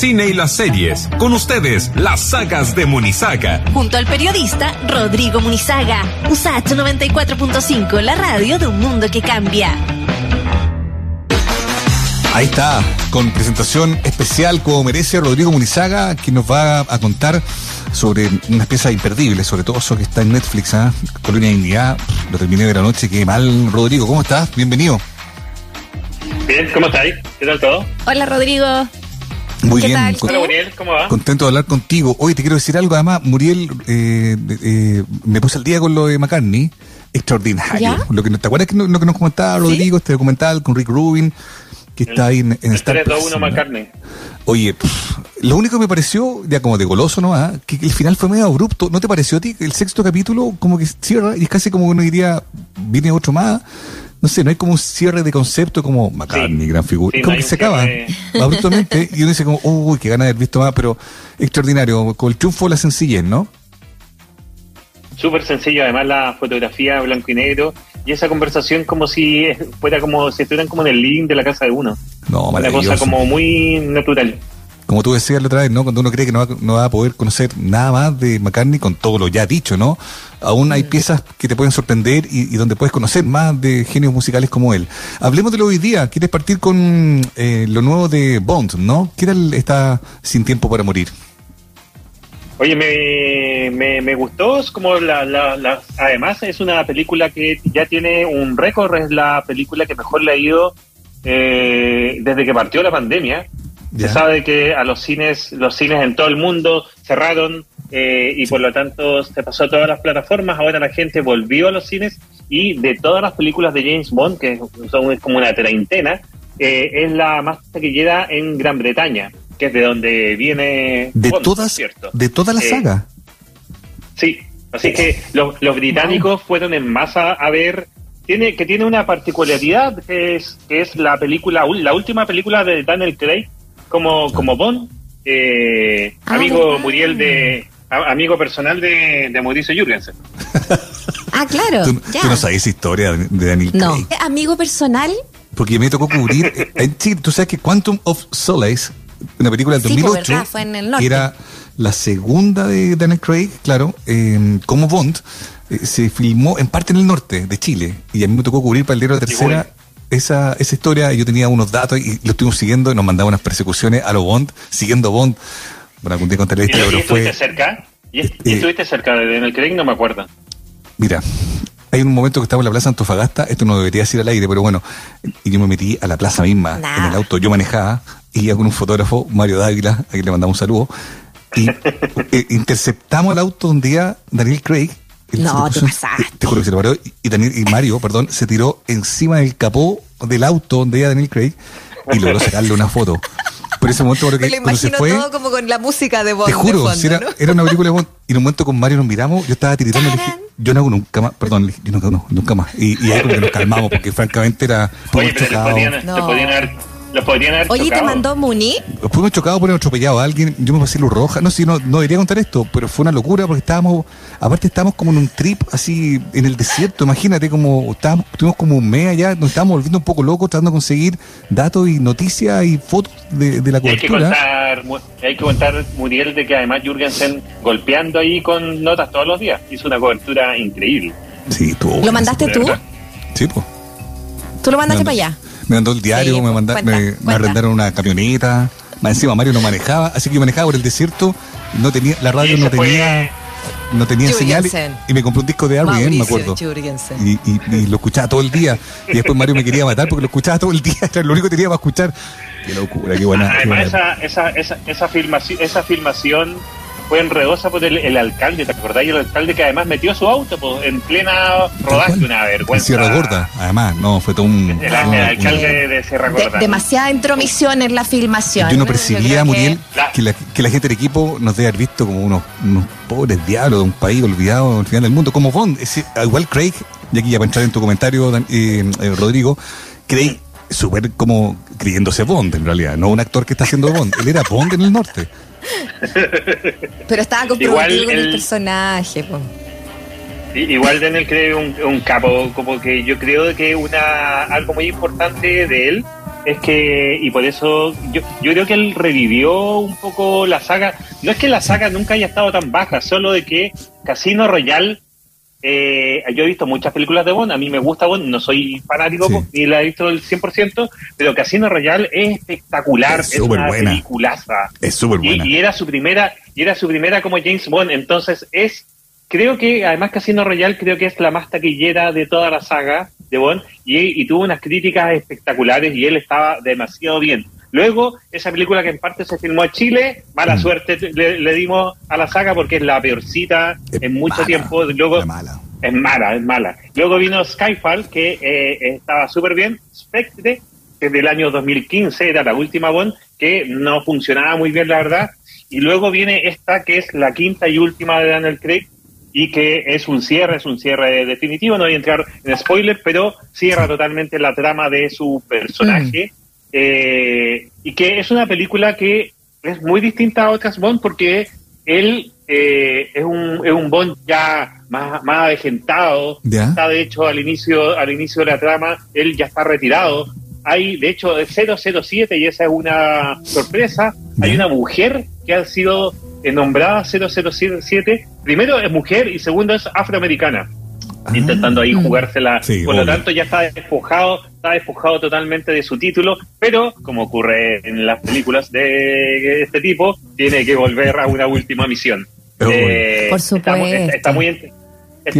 cine y las series. Con ustedes, las sagas de Munizaga. Junto al periodista Rodrigo Munizaga. USAT 94.5, la radio de un mundo que cambia. Ahí está, con presentación especial como merece Rodrigo Munizaga, que nos va a contar sobre unas piezas imperdibles, sobre todo eso que está en Netflix, ¿ah? Colonia de Indiana. Lo terminé de la noche, qué mal. Rodrigo, ¿cómo estás? Bienvenido. Bien, ¿cómo estáis? ¿Qué tal todo? Hola Rodrigo. Muy ¿Qué bien. tal? con- Hola, Muriel, ¿cómo va? Contento de hablar contigo. Hoy te quiero decir algo, además, Muriel, eh, eh, me puse al día con lo de McCartney. Extraordinario. ¿Ya? Lo que, ¿Te acuerdas que no- lo que nos comentaba Rodrigo, este documental con Rick Rubin, que está ahí en, en El Star 3 2 Plus, 1 ¿no? McCartney. Oye, pff, lo único que me pareció, ya como de goloso, ¿no? Ah, Que, que el final fue medio abrupto. ¿No te pareció a ti? que El sexto capítulo como que cierra y es casi como uno diría, viene otro más. No sé, no hay como un cierre de concepto como McCartney, Sí. gran figura. Sí, como que se acaba cierre. abruptamente y uno dice como, uy, qué ganas de haber visto más, pero extraordinario. Con el triunfo de la sencillez, ¿no? Súper sencillo, además la fotografía blanco y negro y esa conversación como si fuera como si estuvieran como en el link de la casa de uno. No, Una cosa como muy natural. Como tú decías la otra vez, ¿no? Cuando uno cree que no va, no va a poder conocer nada más de McCartney con todo lo ya dicho, ¿no? Aún hay piezas que te pueden sorprender y, y donde puedes conocer más de genios musicales como él. Hablemos de lo de hoy día. ¿Quieres partir con eh, lo nuevo de Bond, no? ¿Qué tal está Sin Tiempo para Morir? Oye, me, me, me gustó, es como la, la, la- además es una película que ya tiene un récord, es la película que mejor le ha ido eh, desde que partió la pandemia. Ya. Se sabe que a los cines, los cines en todo el mundo cerraron eh, y por lo tanto se pasó a todas las plataformas. Ahora la gente volvió a los cines y de todas las películas de James Bond, que son como una treintena, eh, es la más taquillera en Gran Bretaña, que es de donde viene De Bond, todas, ¿cierto? de toda la Eh, saga. Sí, así que los, los británicos fueron en masa a ver. Tiene, que tiene una particularidad que es, que es la película, la última película de Daniel Craig como, como Bond, eh, Ah, amigo. Muriel de a- amigo personal de, de Mauricio Jürgensen. Ah, claro. ¿Tú, ya. tú no sabes esa historia de Daniel No. Craig. Amigo personal. Porque me tocó cubrir. eh, en Chile, tú sabes que Quantum of Solace, una película del Sí, pues, 2008, verdad, fue en el norte. era la segunda de Daniel Craig, claro, eh, como Bond, eh, se filmó en parte en el norte de Chile. Y a mí me tocó cubrir para el diario La Tercera bueno. Esa, esa historia. Yo tenía unos datos y lo estuvimos siguiendo y nos mandaba unas persecuciones a lo Bond, siguiendo Bond. Bueno, algún día contaré la ¿Y, historia, y pero estuviste fue. cerca? ¿Y, Eh, estuviste cerca de Daniel Craig? No me acuerdo. Mira, hay un momento que estaba en la plaza Antofagasta, esto no debería decir al aire, pero bueno, y yo me metí a la plaza misma, Nah. en el auto, yo manejaba, y iba con un fotógrafo, Mario Dávila, a quien le mandamos un saludo, y eh, interceptamos el auto donde iba Daniel Craig. No, te pasaste. Te juro que se lo paró, y, Daniel, y Mario, perdón, se tiró encima del capó del auto donde iba Daniel Craig, y logró sacarle una foto. Por ese momento, creo que Me lo se imagino fue... todo como con la música de Bond Te juro, de fondo, si era, ¿no? era una película de Bond, y en un momento con Mario nos miramos, yo estaba tiritando y le dije, yo no hago nunca más, perdón, yo no, no, nunca más. Y, y ahí como que nos calmamos, porque francamente era, Oye, pero podían, No. les podían haber, los podrían haber Oye, ¿te mandó Muni? fuimos chocados por haber atropellado a alguien, yo me pasé luz roja, no sé, no, no debería contar esto, pero fue una locura porque estábamos, aparte estábamos como en un trip así en el desierto, imagínate como estábamos, estuvimos como un mes allá, nos estábamos volviendo un poco locos tratando de conseguir datos y noticias y fotos de, de la Y hay que cobertura. contar, hay que contar, Muriel, de que además Jürgensen golpeando ahí con notas todos los días. Hizo una cobertura increíble. Sí, estuvo ¿Lo mandaste tú? Sí, pues. ¿Tú lo mandaste para allá? Me mandó el diario, Sí, me, manda- cuenta, me, me cuenta. arrendaron una camioneta. Más encima Mario no manejaba, así que yo manejaba por el desierto. No tenía, la radio no tenía, no tenía señal y me compré un disco de R.E.M., me acuerdo. Y, y- y lo escuchaba todo el día. Y después Mario me quería matar porque lo escuchaba todo el día. Era lo único que tenía para escuchar. Qué locura, qué buena. qué Además, buena. esa, esa, esa, esa, filmación, esa filmación fue enredosa por el, el alcalde, ¿te acordás? Y el alcalde que además metió su auto pues, en plena rodaje, una En vergüenza. Sierra Gorda, además, no, fue todo un. El, el alcalde de Sierra De- Gorda. demasiada intromisión en la filmación. Yo no percibía, Muriel, que la, que la gente del equipo nos debe haber visto como unos, unos pobres diablos de un país olvidado al final del mundo, como Bond. Ese- igual Craig, y aquí ya para entrar en tu comentario, Dan- eh, eh, Rodrigo, Craig súper como creyéndose Bond en realidad, no un actor que está haciendo Bond. Él era Bond en el norte. Pero estaba comprometido con el el- personaje. po. Igual Daniel cree un, un capo, como que yo creo que una algo muy importante de él es que, y por eso yo, yo creo que él revivió un poco la saga. No es que la saga nunca haya estado tan baja, solo de que Casino Royale eh, yo he visto muchas películas de Bond, a mí me gusta Bond, no soy fanático Sí. ni la he visto del 100%, pero Casino Royale es espectacular, Es es, una superbuena. peliculaza. Es súper buena. Y, y era su primera, y era su primera como James Bond, entonces es, creo que además Casino Royale creo que es la más taquillera de toda la saga de Bond y, y tuvo unas críticas espectaculares y él estaba demasiado bien. Luego, esa película que en parte se filmó en Chile, mala Mm. suerte le, le dimos a la saga porque es la peorcita Es en mucho mala, tiempo. Luego, la mala. es mala, es mala. Luego vino Skyfall, que eh, estaba súper bien. Spectre, que es del año 2015, era la última Bond, que no funcionaba muy bien, la verdad. Y luego viene esta, que es la quinta y última de Daniel Craig, y que es un cierre, es un cierre definitivo. No voy a entrar en spoiler, pero cierra totalmente la trama de su personaje. Eh, y que es una película que es muy distinta a otras Bond porque él eh, es, un, es un Bond ya más, más avejentado. Ya. Está de hecho al inicio, al inicio de la trama, él ya está retirado. Hay de hecho 007 y esa es una sorpresa. Hay una mujer que ha sido nombrada 007. Primero es mujer y segundo es afroamericana Ah. intentando ahí jugársela. Sí, Por lo tanto, ya está despojado, está despojado totalmente de su título, pero como ocurre en las películas de este tipo, tiene que volver a una última misión. Eh, Por supuesto. Está, muy,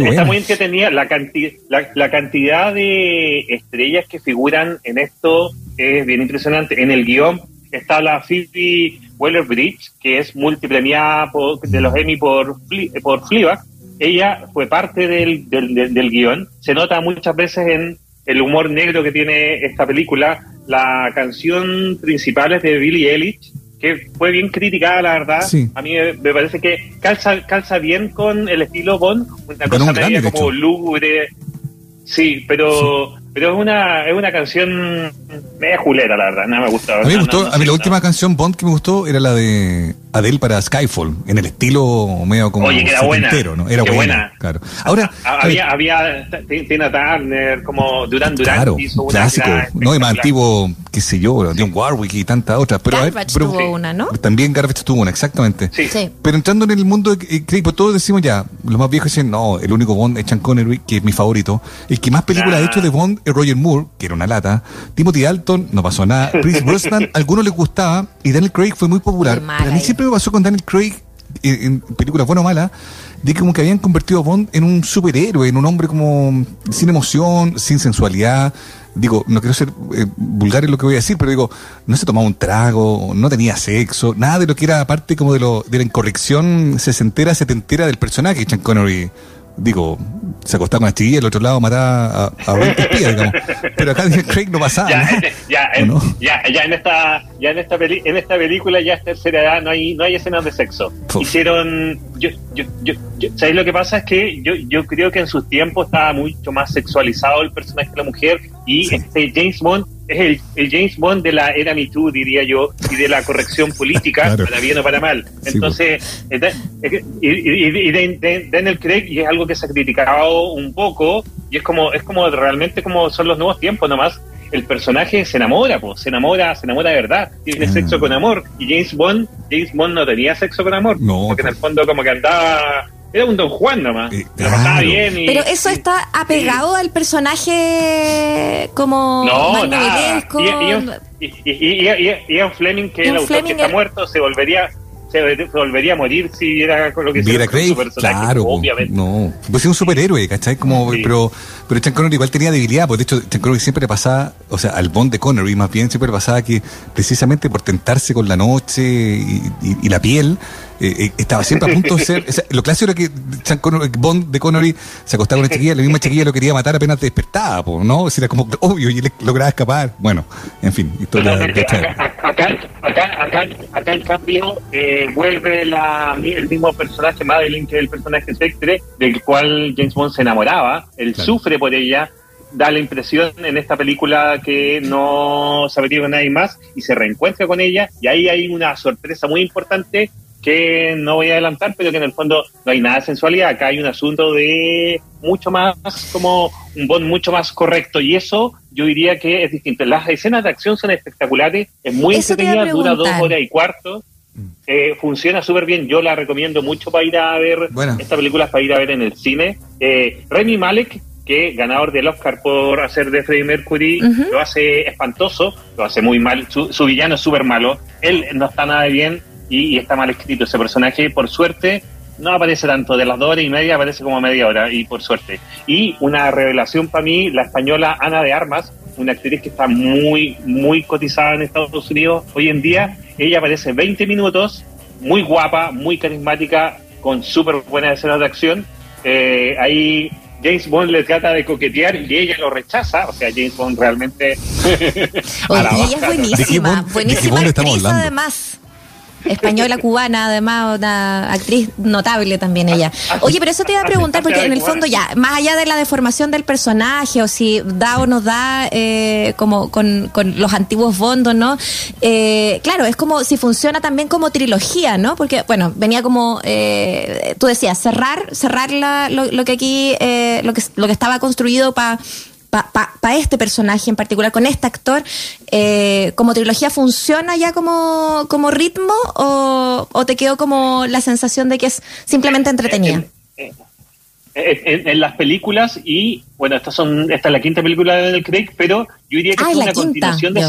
está muy entretenida. La, canti- la, la cantidad de estrellas que figuran en esto es bien impresionante. En el guion está la Phoebe Waller-Bridge, que es multipremiada por- de los Emmy por, por Fleabag. Ella fue parte del, del, del- del guion. Se nota muchas veces en el humor negro que tiene esta película. La canción principal es de Billie Eilish, que fue bien criticada, la verdad. Sí. A mí me, parece que calza, calza bien con el estilo Bond, una Ganó cosa un media como hecho. lúgubre. Sí, pero pero es una es una canción media julera, la verdad. No me gusta. A mí me gustó, no, no a mí la no. última canción Bond que me gustó era la de Adele para Skyfall, en el estilo medio como Oye, que era buena, setentero, ¿no? Era buena, buena. claro. Ahora, Ah, Había, Tina Turner, como Duran Duran. claro, hizo una clásico, gran no y más antiguo, qué sé yo, John Warwick y tantas otras, pero, a ver, Garbage pero- tuvo sí. una, ¿no? también Garbage tuvo una, exactamente. Sí. Sí. Pero entrando en el mundo de eh, Craig, pues todos decimos ya, los más viejos dicen, no, el único Bond es Sean Connery, que es mi favorito. El que más películas ha hecho de Bond es Roger Moore, que era una lata. Timothy Dalton, no pasó nada. Chris Brosnan, a algunos les gustaba. Y Daniel Craig fue muy popular. Pero a mí. Siempre pasó con Daniel Craig, en películas buenas o malas, de que como que habían convertido a Bond en un superhéroe, en un hombre como sin emoción, sin sensualidad. Digo, no quiero ser eh, vulgar en lo que voy a decir, pero digo, no se tomaba un trago, no tenía sexo, nada de lo que era parte como de, lo, de la incorrección sesentera, setentera del personaje. Sean Connery, digo, se acostaba con y el otro lado mataba a, a 20 espías, digamos. Pero acá Daniel Craig no pasaba ya, ya, ¿O en, no? ya, ya en esta, ya en esta peli- en esta película ya es tercera edad, no hay, no hay escenas de sexo. Uf. Hicieron, yo, yo, yo, yo- ¿sabéis lo que pasa? Es que yo, yo creo que en sus tiempos estaba mucho más sexualizado el personaje de la mujer y Sí. este James Bond es el, el James Bond de la era Me Too, diría yo, y de la corrección política, Claro. para bien o para mal. Sí, Entonces, y, y, y- Daniel Craig, y es algo que se ha criticado un poco, y es como, es como realmente como son los nuevos tiempos nomás. El personaje se enamora, pues, se enamora, se enamora de verdad, tiene Ah. sexo con amor. Y James Bond, James Bond no tenía sexo con amor, No, porque en pues. el fondo como que andaba, era un Don Juan nomás, Eh, se lo pasaba claro. bien y, Pero eso está apegado al personaje como no, nada. Y- Ian, y, y- y- y- Ian Fleming, que el autor Fleming que está era- muerto, se volvería se volvería a morir si viera con lo que con Craig, claro, obviamente. no. Pues es un superhéroe, ¿cachai? Como, Sí. pero, pero Sean Connery igual tenía debilidad, pues de hecho, Sean Connery siempre le pasaba, o sea, al Bond de Connery más bien, siempre le pasaba que precisamente por tentarse con la noche y, y- y la piel, eh, eh, estaba siempre a punto de ser. o sea, lo clásico era que Sean Connery- Bond de Connery se acostaba con una chiquilla, la misma chiquilla lo quería matar apenas despertaba, pues, ¿no? O sea, era como obvio y él lograba escapar. Bueno, en fin, historia. acá, acá, acá, acá, en cambio eh, vuelve la, el mismo personaje Madeline que el personaje Spectre del cual James Bond se enamoraba él Claro. sufre por ella da la impresión en esta película que no se ha metido con nadie más y se reencuentra con ella y ahí hay una sorpresa muy importante que no voy a adelantar, pero que en el fondo no hay nada de sensualidad. Acá hay un asunto de mucho más, como un Bond mucho más correcto. Y eso yo diría que es distinto. Las escenas de acción son espectaculares, es muy Eso entretenida, dura dos horas y cuarto. Eh, funciona súper bien, yo la recomiendo mucho para ir a ver Bueno. esta película, es para ir a ver en el cine. Eh, Remy Malek, que ganador del Oscar por hacer de Freddie Mercury, lo hace espantoso, lo hace muy mal, su, su villano es súper malo, él no está nada bien y, y está mal escrito ese personaje, por suerte no aparece tanto, de las dos horas y media aparece como media hora, y por suerte. Y una revelación para mí, la española Ana de Armas, una actriz que está muy, muy cotizada en Estados Unidos hoy en día, ella aparece 20 minutos, muy guapa, muy carismática, con súper buenas escenas de acción. Eh, ahí James Bond le trata de coquetear y ella lo rechaza, o sea, James Bond realmente... Oye, ella es ¿De baja. qué buenísima, buenísima actriz además. Española, cubana, además, una actriz notable también ella. Oye, pero eso te iba a preguntar, porque en el fondo ya, más allá de la deformación del personaje, o si da o no da, eh, como con, con los antiguos bondos, ¿no? Eh, claro, es como si funciona también como trilogía, ¿no? Porque, bueno, venía como, eh, tú decías, cerrar, cerrar la- lo, lo que aquí, eh, lo, que, lo que estaba construido para para este personaje en particular, con este actor, eh, como trilogía funciona ya como, como ritmo o, o te quedó como la sensación de que es simplemente entretenida? En, en- en las películas y bueno estas son esta es la quinta película de Daniel Craig pero yo diría que Ah, es una quinta. continuación de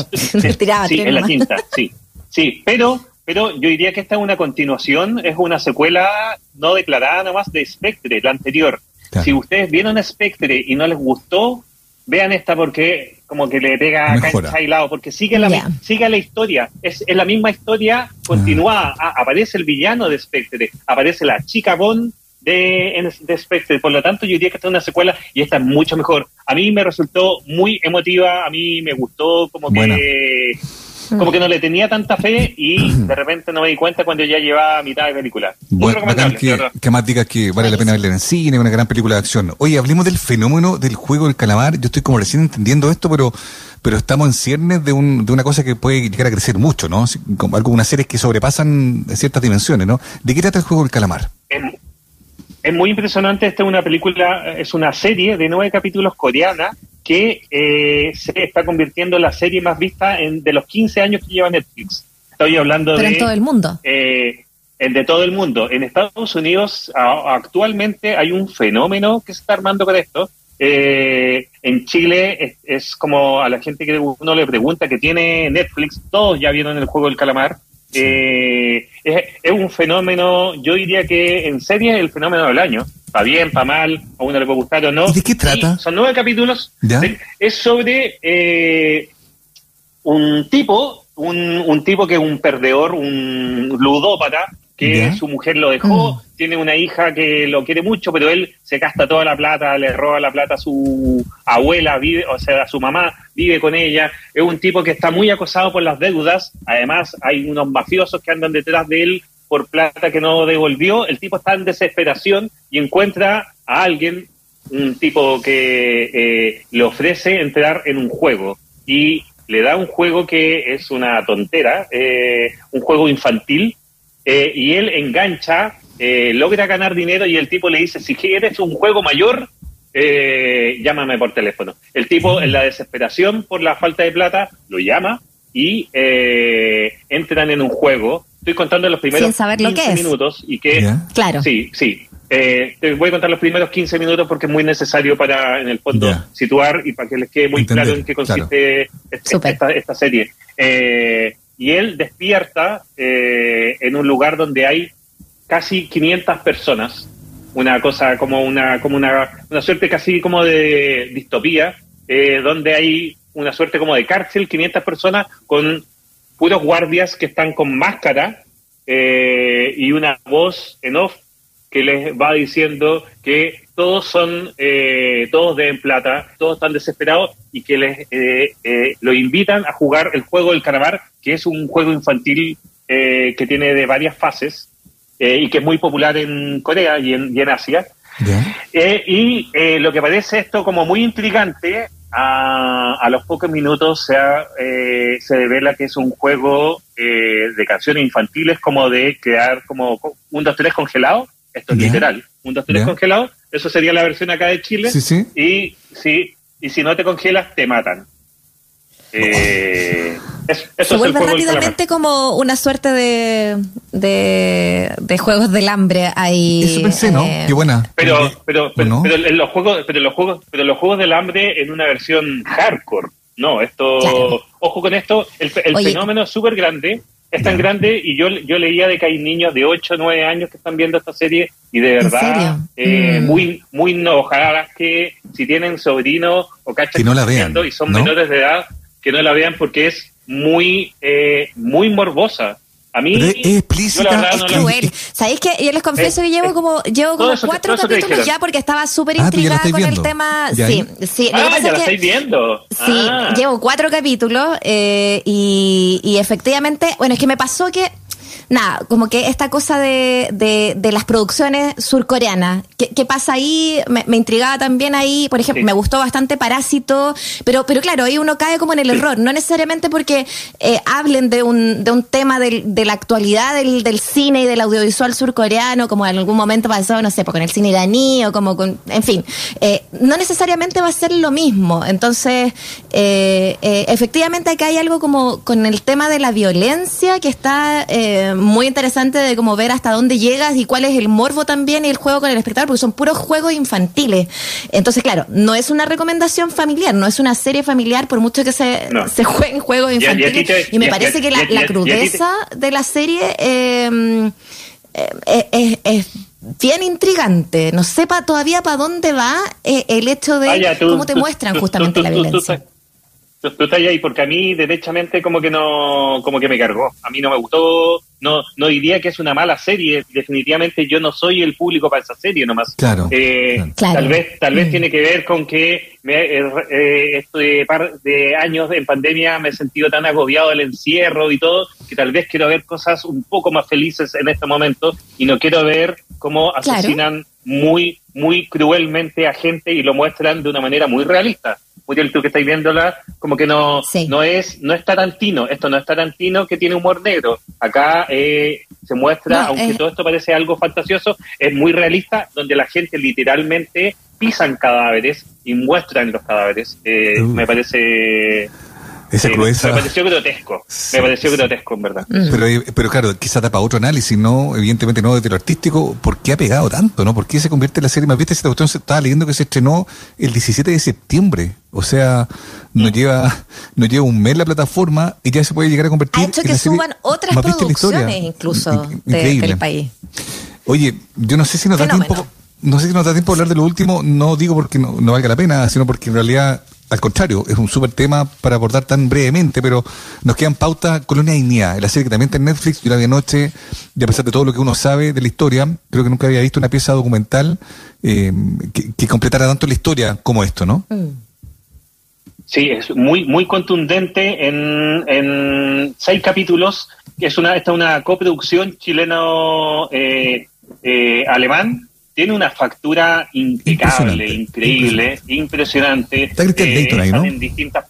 Yo tiraba sí es la quinta sí sí pero pero yo diría que esta es una continuación es una secuela no declarada nomás de Spectre la anterior Claro. si ustedes vieron Spectre y no les gustó vean esta porque como que le pega Mejora. cancha y lado porque sigue la sigue la historia es, es la misma historia continuada Ah, aparece el villano de Spectre aparece la chica Bond de, en- de Spectre. Por lo tanto, yo diría que esta es una secuela y esta es mucho mejor. A mí me resultó muy emotiva, a mí me gustó como que como que no le tenía tanta fe y de repente no me di cuenta cuando ya llevaba mitad de película. Bueno, bacán que, más digas que vale la pena verla en cine, una gran película de acción. Oye, hablemos del fenómeno del juego del calamar. Yo estoy como recién entendiendo esto, pero pero estamos en ciernes de, un, de una cosa que puede llegar a crecer mucho, ¿no? Como algunas series que sobrepasan ciertas dimensiones, ¿no? ¿De qué trata el juego del calamar? Es muy impresionante. Esta es una película, es una serie de nueve capítulos coreana que eh, se está convirtiendo en la serie más vista en, de los 15 años que lleva Netflix. Estoy hablando Pero de en todo el mundo. eh, el de todo el mundo. En Estados Unidos a- actualmente hay un fenómeno que se está armando con esto. Eh, en Chile es, es como a la gente que uno le pregunta que tiene Netflix, todos ya vieron el juego del calamar. Eh, es, es un fenómeno, yo diría que en serie es el fenómeno del año. Para bien, para mal, a uno le puede gustar o no. ¿Y de qué trata? son nueve capítulos. Es sobre eh, un tipo, un, un tipo que es un perdedor, un ludópata, que ¿Ya? su mujer lo dejó, tiene una hija que lo quiere mucho, pero él se gasta toda la plata, le roba la plata a su abuela, vive, o sea, a su mamá, vive con ella. Es un tipo que está muy acosado por las deudas. Además, hay unos mafiosos que andan detrás de él por plata que no devolvió. El tipo está en desesperación y encuentra a alguien un tipo que eh, le ofrece entrar en un juego y le da un juego que es una tontera, eh, un juego infantil, eh, y él engancha, eh, logra ganar dinero y el tipo le dice, si quieres un juego mayor, eh, llámame por teléfono. El tipo en la desesperación por la falta de plata lo llama y eh, entran en un juego. Estoy contando los primeros Sin saber lo 15 que es. minutos y que. Claro. Sí, sí. Eh, te voy a contar los primeros 15 minutos porque es muy necesario para, en el fondo, situar y para que les quede muy Entender, claro en qué consiste este- Súper. esta, esta serie. Eh, y él despierta eh, en un lugar donde hay casi 500 personas, una cosa como una, como una, una suerte casi como de distopía, eh, donde hay una suerte como de cárcel, 500 personas con puros guardias que están con máscara eh, y una voz en off que les va diciendo que todos son, eh, todos deben plata, todos están desesperados y que les eh, eh, lo invitan a jugar el juego del calamar, que es un juego infantil eh, que tiene de varias fases eh, y que es muy popular en Corea y en, y en Asia. Eh, y eh, lo que parece esto como muy intrigante a, a los pocos minutos se, ha, eh, se revela que es un juego eh, de canciones infantiles como de crear como un 2 3 congelado, esto es Ya. literal, un 2 3 Ya. congelado, eso sería la versión acá de Chile, Sí, sí. y si, y si no te congelas te matan. Eh, es- eso Se vuelve rápidamente como una suerte de, de, de juegos del hambre ahí. Eso pensé, ¿no? eh, Qué buena. Pero, pero, pero, ¿no? pero en los juegos, pero los juegos, pero los juegos del hambre en una versión hardcore. No, esto, Claro. ojo con esto, el, el Oye. fenómeno es súper grande, es tan grande y yo, yo leía de que hay niños de 8 o 9 años que están viendo esta serie y de ¿En verdad, eh, Mm. muy, muy no, ojalá que si tienen sobrinos o cachas Que no la vean, y son ¿no? menores de edad, que no la vean porque es muy, eh, muy morbosa. A mí, Pero es- explícita, yo la verdad es no Es la- cruel. ¿Sabéis que Yo les confieso Eh, que llevo eh, como llevo como eso cuatro capítulos ya porque estaba súper Ah, intrigada con el tema. Ya, Sí, ahí. sí. Lo que Ah, pasa ya es la que- estáis viendo. Sí, Ah. llevo cuatro capítulos eh, y, y efectivamente, bueno, es que me pasó que, nada, como que esta cosa de, de, de las producciones surcoreanas, ¿qué, qué pasa ahí? Me, me intrigaba también ahí, por ejemplo, Sí. me gustó bastante Parásito, pero, pero claro, ahí uno cae como en el error, no necesariamente porque eh, hablen de un, de un tema del- de la actualidad del, del cine y del audiovisual surcoreano, como en algún momento pasó, no sé, pues con el cine iraní o como con, en fin, eh, no necesariamente va a ser lo mismo. Entonces, eh, eh, efectivamente acá hay algo como con el tema de la violencia que está eh, muy interesante de como ver hasta dónde llegas y cuál es el morbo también y el juego con el espectador, porque son puros juegos infantiles. Entonces, claro, no es una recomendación familiar, no es una serie familiar por mucho que se, No. se jueguen juegos infantiles. Y me parece que la, crudeza de la serie eh, eh, es, es bien intrigante. No sepa todavía para dónde va eh, el hecho de Vaya, tú- cómo te tú- muestran tú- justamente la violencia. Tú- estás ahí porque a mí derechamente como que no como que me cargó a mí no me gustó no no diría que es una mala serie definitivamente yo no soy el público para esa serie nomás Claro, Eh, claro. Tal vez tal vez Mm. tiene que ver con que me, eh, este par de años en pandemia me he sentido tan agobiado del encierro y todo que tal vez quiero ver cosas un poco más felices en este momento y no quiero ver cómo Claro. asesinan muy muy cruelmente a gente y lo muestran de una manera muy realista Muriel, tú que estáis viéndola, como que no, Sí. no es no es Tarantino, esto no es Tarantino que tiene humor negro. Acá eh, se muestra, No, aunque es- todo esto parece algo fantasioso, es muy realista, donde la gente literalmente pisan cadáveres y muestran los cadáveres. Eh, me parece... Esa eh, crudeza. Me pareció grotesco, Sí, me pareció sí. grotesco, en verdad. Mm. Pero, eh, pero claro, quizás da para otro análisis, ¿no? Evidentemente no desde lo artístico. ¿Por qué ha pegado tanto, no? ¿Por qué se convierte en la serie más vista? Esta cuestión se estaba leyendo que se estrenó el 17 de septiembre. O sea, no lleva, no lleva un mes la plataforma y ya se puede llegar a convertir Ha hecho en que la serie suban otras más vista producciones incluso In- de- increíble. del país. Oye, yo no sé si nos da Fenómeno. tiempo, no sé si nos da tiempo de hablar de lo último, no digo porque no, no valga la pena, sino porque en realidad, al contrario, es un súper tema para abordar tan brevemente, pero nos quedan pautas Colonia Dignidad, la serie que también está en Netflix, yo la vi anoche, y a pesar de todo lo que uno sabe de la historia, creo que nunca había visto una pieza documental eh, que, que completara tanto la historia como esto, ¿no? Mm. Sí, es muy muy contundente en, en seis capítulos. Es una esta es una coproducción chileno eh, eh, alemán. Tiene una factura impecable, increíble, impresionante. Está Christian Eh, Leighton ahí, ¿no? En distintas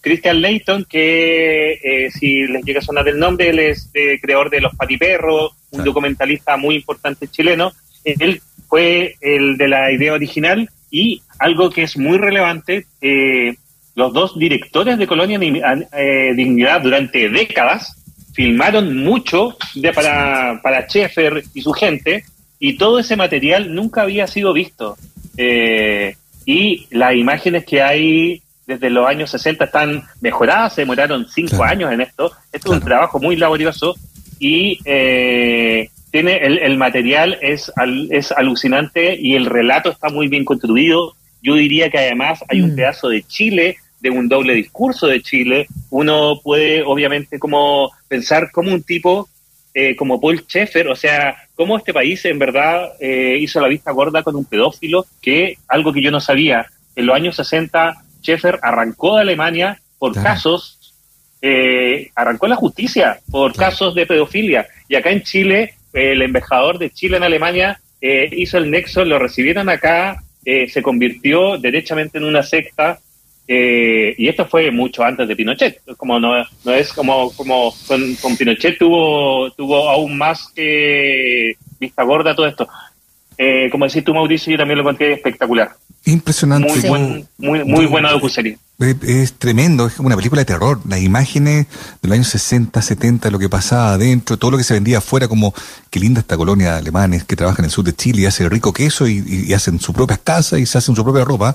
Christian Leighton, que eh, si les llega a sonar el nombre, él es eh, creador de Los Patiperros, un Claro. documentalista muy importante chileno. Él fue el de la idea original y algo que es muy relevante, eh, los dos directores de Colonia Ni- eh, Dignidad durante décadas filmaron mucho de, para, para Schaeffer y su gente y todo ese material nunca había sido visto. Eh, y las imágenes que hay desde los años 60 están mejoradas, se demoraron cinco Claro. años en esto. Esto es un trabajo muy laborioso y eh, tiene el, el material es, al- es alucinante y el relato está muy bien construido. Yo diría que además hay un Mm. pedazo de Chile, de un doble discurso de Chile. Uno puede obviamente como pensar como un tipo eh, como Paul Schaeffer, o sea, cómo este país en verdad eh, hizo la vista gorda con un pedófilo, que algo que yo no sabía. En los años 60, Schaeffer arrancó de Alemania por Claro. casos, eh, arrancó la justicia por Claro. casos de pedofilia. Y acá en Chile, eh, el embajador de Chile en Alemania eh, hizo el nexo, lo recibieron acá, eh, se convirtió derechamente en una secta Eh, y esto fue mucho antes de Pinochet. Como no, no es como, como con, con Pinochet tuvo, tuvo aún más que vista gorda todo esto. Eh, como decís tú, Mauricio, yo también lo encontré espectacular. Impresionante. Muy, Sí. buen, muy, muy buena docuserie. Es, es tremendo, es una película de terror. Las imágenes de los años 60, 70, lo que pasaba adentro, todo lo que se vendía afuera, como qué linda esta colonia de alemanes que trabajan en el sur de Chile y hacen rico queso y, y- y hacen sus propias casas y se hacen su propia ropa.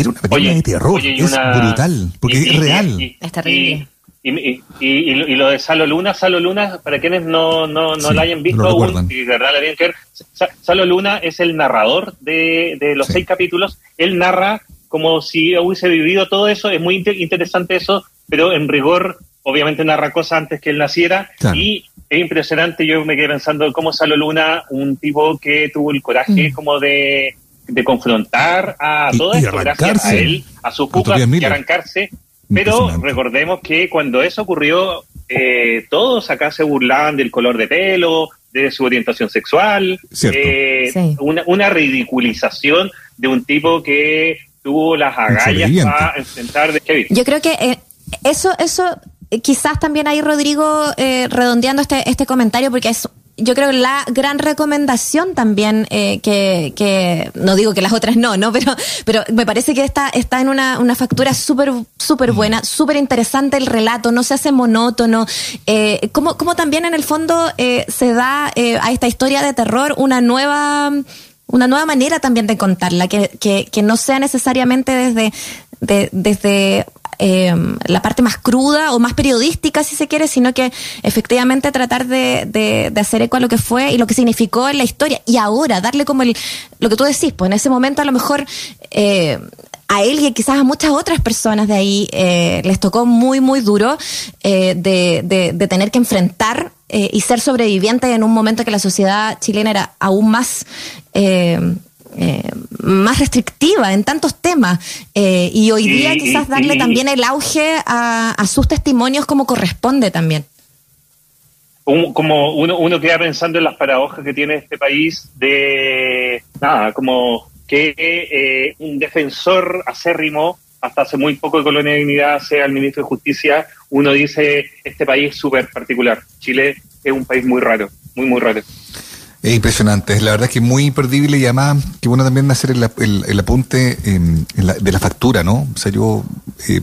Era una película Oye, de terror, oye, y es una- brutal, porque y- y- es real. y- Es terrible. Y, y, y- y- y lo de Salo Luna, Salo Luna, para quienes no, no, no Sí, la hayan visto aún, y de verdad la tienen que ver, Sa- Salo Luna es el narrador de, de los Sí. seis capítulos. Él narra como si hubiese vivido todo eso. Es muy inte- interesante eso, pero en rigor, obviamente narra cosas antes que él naciera. Claro. Y es impresionante. Yo me quedé pensando cómo Salo Luna, un tipo que tuvo el coraje Mm. como de, de confrontar a Y- todo y esto, gracias a él, a su Con puca, Tobias y arrancarse. Pero recordemos que cuando eso ocurrió, eh, todos acá se burlaban del color de pelo, de su orientación sexual, eh, Sí. una, una ridiculización de un tipo que tuvo las agallas para enfrentar de heavy. Yo creo que eh, eso, eso eh, quizás también ahí, Rodrigo, eh, redondeando este, este comentario, porque es yo creo la gran recomendación también eh, que, que no digo que las otras no, no, pero pero me parece que esta está en una, una factura súper súper buena, súper interesante el relato, no se hace monótono, eh, como como también en el fondo eh, se da eh, a esta historia de terror una nueva una nueva manera también de contarla, que, que, que no sea necesariamente desde, de- desde eh, la parte más cruda o más periodística, si se quiere, sino que efectivamente tratar de, de, hacer eco a lo que fue y lo que significó en la historia. Y ahora, darle como el, lo que tú decís, pues en ese momento a lo mejor... Eh, a él y quizás a muchas otras personas de ahí eh, les tocó muy, muy duro eh, de, de, tener que enfrentar y ser sobrevivientes en un momento que la sociedad chilena era aún más... eh, más restrictiva en tantos temas eh, y hoy día quizás darle también el auge a, a sus testimonios como corresponde también. Un- como uno, uno queda pensando en las paradojas que tiene este país de nada, como que eh, un defensor acérrimo hasta hace muy poco de Colonia de Dignidad sea el ministro de Justicia, uno dice este país es súper particular. Chile es un país muy raro, muy, muy raro. Es impresionante, es la verdad que muy imperdible y además que bueno también hacer el, el- el apunte eh, en la- de la factura, ¿no? O sea, yo eh,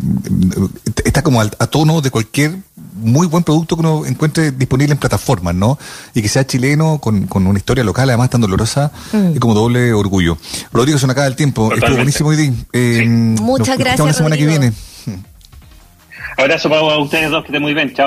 está como al- a tono de cualquier muy buen producto que uno encuentre disponible en plataformas, ¿no? Y que sea chileno con, con una historia local, además tan dolorosa, Mm. y como doble orgullo. Rodrigo, se nos acaba el tiempo. Estuvo Totalmente. buenísimo hoy día. Eh, Sí. nos Muchas gracias, la semana que viene. Abrazo para ustedes dos, que estén muy bien. Chao.